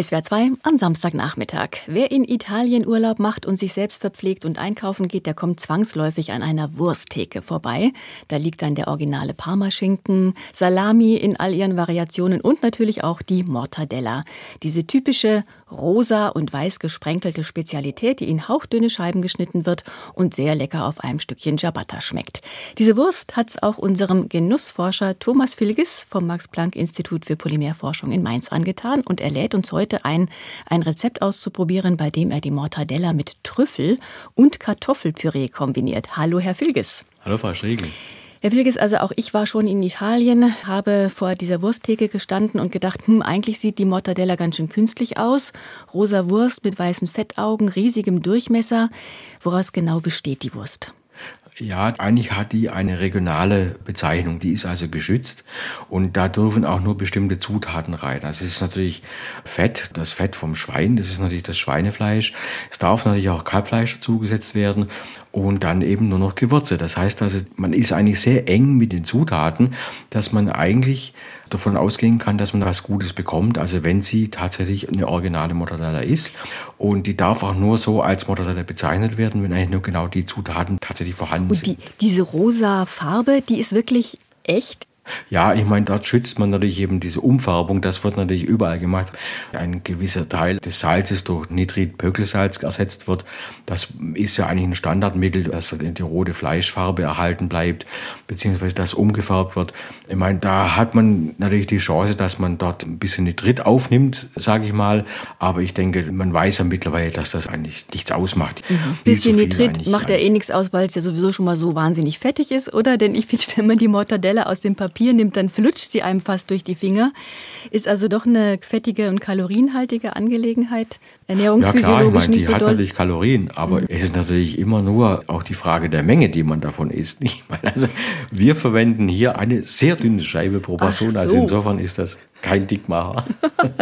SWR 2 am Samstagnachmittag. Wer in Italien Urlaub macht und sich selbst verpflegt und einkaufen geht, der kommt zwangsläufig an einer Wursttheke vorbei. Da liegt dann der originale Parmaschinken, Salami in all ihren Variationen und natürlich auch die Mortadella. Diese typische rosa und weiß gesprenkelte Spezialität, die in hauchdünne Scheiben geschnitten wird und sehr lecker auf einem Stückchen Ciabatta schmeckt. Diese Wurst hat's auch unserem Genussforscher Thomas Filges vom Max-Planck-Institut für Polymerforschung in Mainz angetan und er lädt uns heute heute ein, ein Rezept auszuprobieren, bei dem er die Mortadella mit Trüffel und Kartoffelpüree kombiniert. Hallo, Herr Filges. Hallo, Frau Schriegel. Herr Wilges, also auch ich war schon in Italien, habe vor dieser Wursttheke gestanden und gedacht, hm, eigentlich sieht die Mortadella ganz schön künstlich aus. Rosa Wurst mit weißen Fettaugen, riesigem Durchmesser. Woraus genau besteht die Wurst? Ja, eigentlich hat die eine regionale Bezeichnung, die ist also geschützt und da dürfen auch nur bestimmte Zutaten rein. Also es ist natürlich Fett, das Fett vom Schwein, das ist natürlich das Schweinefleisch. Es darf natürlich auch Kalbfleisch zugesetzt werden und dann eben nur noch Gewürze. Das heißt also, man ist eigentlich sehr eng mit den Zutaten, dass man eigentlich davon ausgehen kann, dass man was Gutes bekommt. Also wenn sie tatsächlich eine originale Mortadella ist. Und die darf auch nur so als Mortadella bezeichnet werden, wenn eigentlich nur genau die Zutaten tatsächlich vorhanden sind. Und die, diese rosa Farbe, die ist wirklich echt? Ja, ich meine, dort schützt man natürlich eben diese Umfärbung. Das wird natürlich überall gemacht. Ein gewisser Teil des Salzes durch Nitrit-Pökelsalz ersetzt wird. Das ist ja eigentlich ein Standardmittel, dass die rote Fleischfarbe erhalten bleibt, beziehungsweise das umgefärbt wird. Ich meine, da hat man natürlich die Chance, dass man dort ein bisschen Nitrit aufnimmt, sage ich mal. Aber ich denke, man weiß ja mittlerweile, dass das eigentlich nichts ausmacht. Mhm. Bisschen Nitrit macht ja eh nichts aus, weil es ja sowieso schon mal so wahnsinnig fettig ist, oder? Denn ich finde, wenn man die Mortadella aus dem Papier Papier nimmt, dann flutscht sie einem fast durch die Finger. Ist also doch eine fettige und kalorienhaltige Angelegenheit. Ernährungsphysiologisch ja, klar, ich meine, nicht die so hat doll. natürlich Kalorien, aber mhm. es ist natürlich immer nur auch die Frage der Menge, die man davon isst. Ich meine, also wir verwenden hier eine sehr dünne Scheibe pro Person, also so. also insofern ist das kein Dickmacher.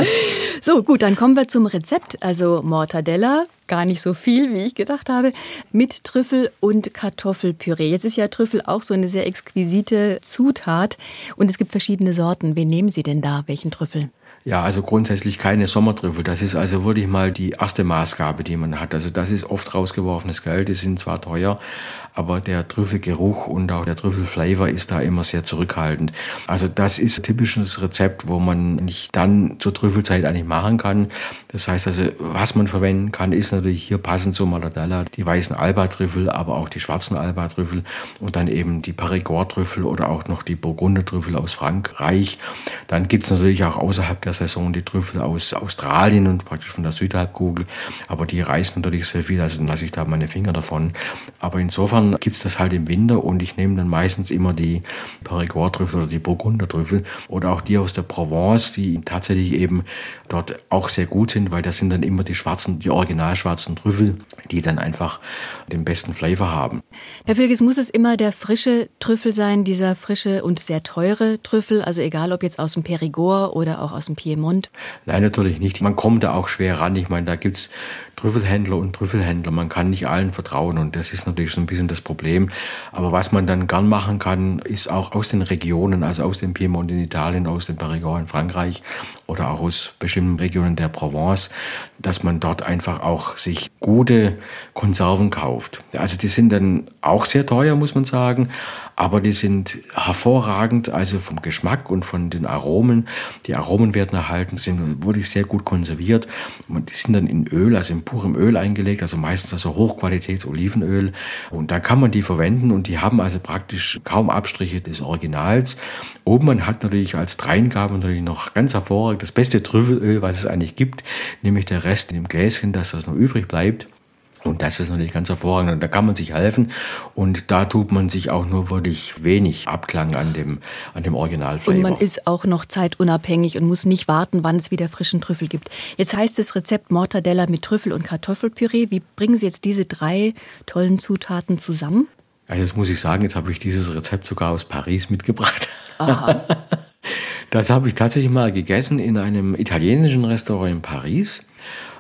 so, gut, dann kommen wir zum Rezept. Also Mortadella, gar nicht so viel, wie ich gedacht habe, mit Trüffel und Kartoffelpüree. Jetzt ist ja Trüffel auch so eine sehr exquisite Zutat und es gibt verschiedene Sorten. Wen nehmen Sie denn da? Welchen Trüffel? Ja, also grundsätzlich keine Sommertrüffel. Das ist also wirklich mal die erste Maßgabe, die man hat. Also das ist oft rausgeworfenes Geld. Die sind zwar teuer, aber der Trüffelgeruch und auch der Trüffelflavor ist da immer sehr zurückhaltend. Also das ist ein typisches Rezept, wo man nicht dann zur Trüffelzeit eigentlich machen kann. Das heißt also, was man verwenden kann, ist natürlich hier passend zur Mortadella die weißen Alba-Trüffel, aber auch die schwarzen Alba-Trüffel und dann eben die Perigord-Trüffel oder auch noch die Burgunder-Trüffel aus Frankreich. Dann gibt's natürlich auch außerhalb der Saison die Trüffel aus Australien und praktisch von der Südhalbkugel. Aber die reißen natürlich sehr viel, also dann lasse ich da meine Finger davon. Aber insofern gibt es das halt im Winter und ich nehme dann meistens immer die Perigord-Trüffel oder die Burgunder-Trüffel oder auch die aus der Provence, die tatsächlich eben dort auch sehr gut sind, weil das sind dann immer die schwarzen, die original schwarzen Trüffel, die dann einfach den besten Flavor haben. Herr Wilges, muss es immer der frische Trüffel sein, dieser frische und sehr teure Trüffel, also egal ob jetzt aus dem Perigord oder auch aus dem Piemont? Nein, natürlich nicht. Man kommt da auch schwer ran. Ich meine, da gibt's Trüffelhändler und Trüffelhändler. Man kann nicht allen vertrauen und das ist natürlich so ein bisschen das Problem. Aber was man dann gern machen kann, ist auch aus den Regionen, also aus dem Piemont in Italien, aus dem Perigord in Frankreich oder auch aus bestimmten Regionen der Provence, dass man dort einfach auch sich gute Konserven kauft. Also die sind dann auch sehr teuer, muss man sagen, aber die sind hervorragend, also vom Geschmack und von den Aromen. Die Aromen werden erhalten, sind wirklich sehr gut konserviert. Die sind dann in Öl, also in purem Öl eingelegt, also meistens also Hochqualitäts-Olivenöl. Und da kann man die verwenden und die haben also praktisch kaum Abstriche des Originals. Oben man hat natürlich als Dreingabe natürlich noch ganz hervorragend das beste Trüffelöl, was es eigentlich gibt, nämlich der Rest in dem Gläschen, dass das noch übrig bleibt. Und das ist natürlich ganz hervorragend und da kann man sich helfen und da tut man sich auch nur wirklich wenig Abklang an dem, an dem Originalflavor. Und man ist auch noch zeitunabhängig und muss nicht warten, wann es wieder frischen Trüffel gibt. Jetzt heißt das Rezept Mortadella mit Trüffel und Kartoffelpüree. Wie bringen Sie jetzt diese drei tollen Zutaten zusammen? Ja, jetzt muss ich sagen, jetzt habe ich dieses Rezept sogar aus Paris mitgebracht. Aha. Das habe ich tatsächlich mal gegessen in einem italienischen Restaurant in Paris.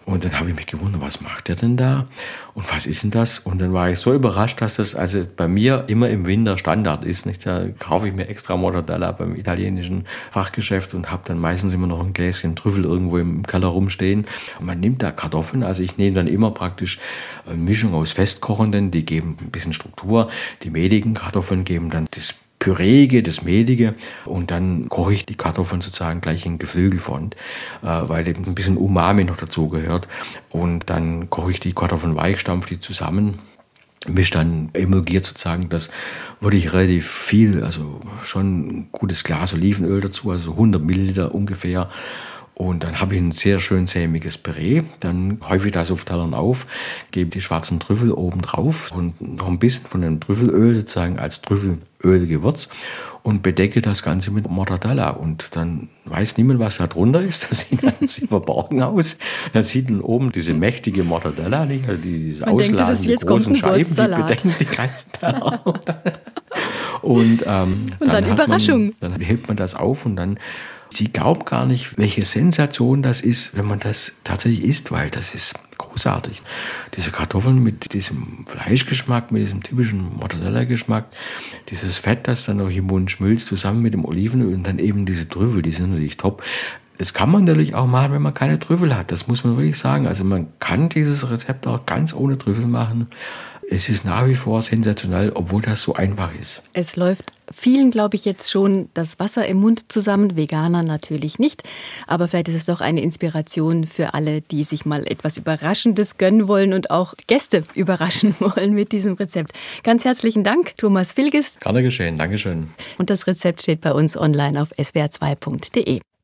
Und dann habe ich mich gewundert, was macht der denn da? Und was ist denn das? Und dann war ich so überrascht, dass das also bei mir immer im Winter Standard ist. Nicht? Da kaufe ich mir extra Mortadella beim italienischen Fachgeschäft und habe dann meistens immer noch ein Gläschen Trüffel irgendwo im Keller rumstehen. Und man nimmt da Kartoffeln, also ich nehme dann immer praktisch eine Mischung aus Festkochenden, die geben ein bisschen Struktur. Die mehligen Kartoffeln geben dann das Pürege, das Mehlige und dann koche ich die Kartoffeln sozusagen gleich in Geflügelfront, äh, weil eben ein bisschen Umami noch dazu gehört. Und dann koche ich die Kartoffeln weich, stampfe die zusammen mische dann emulgiert sozusagen. Das wirklich relativ viel, also schon ein gutes Glas Olivenöl dazu, also 100 Milliliter ungefähr und dann habe ich ein sehr schön sämiges Püree. Dann häufe ich das auf Tellern auf, gebe die schwarzen Trüffel oben drauf und noch ein bisschen von dem Trüffelöl sozusagen als Trüffelölgewürz und bedecke das Ganze mit Mortadella. Und dann weiß niemand, was da drunter ist. Das sieht sehr verborgen aus. Dann sieht man oben diese mächtige Mortadella, nicht? Also diese ausladenden großen Scheiben, die bedecken die ganzen Teller. und, ähm, und dann, dann Überraschung. Man, dann hebt man das auf und dann Sie glaubt gar nicht, welche Sensation das ist, wenn man das tatsächlich isst, weil das ist großartig. Diese Kartoffeln mit diesem Fleischgeschmack, mit diesem typischen Mortadella-Geschmack, dieses Fett, das dann noch im Mund schmilzt, zusammen mit dem Olivenöl und dann eben diese Trüffel, die sind natürlich top. Das kann man natürlich auch machen, wenn man keine Trüffel hat. Das muss man wirklich sagen. Also man kann dieses Rezept auch ganz ohne Trüffel machen es ist nach wie vor sensationell, obwohl das so einfach ist. Es läuft vielen, glaube ich, jetzt schon das Wasser im Mund zusammen. Veganer natürlich nicht. Aber vielleicht ist es doch eine Inspiration für alle, die sich mal etwas Überraschendes gönnen wollen und auch Gäste überraschen wollen mit diesem Rezept. Ganz herzlichen Dank, Thomas Filges. Gerne geschehen. Dankeschön. Und das Rezept steht bei uns online auf swr2.de.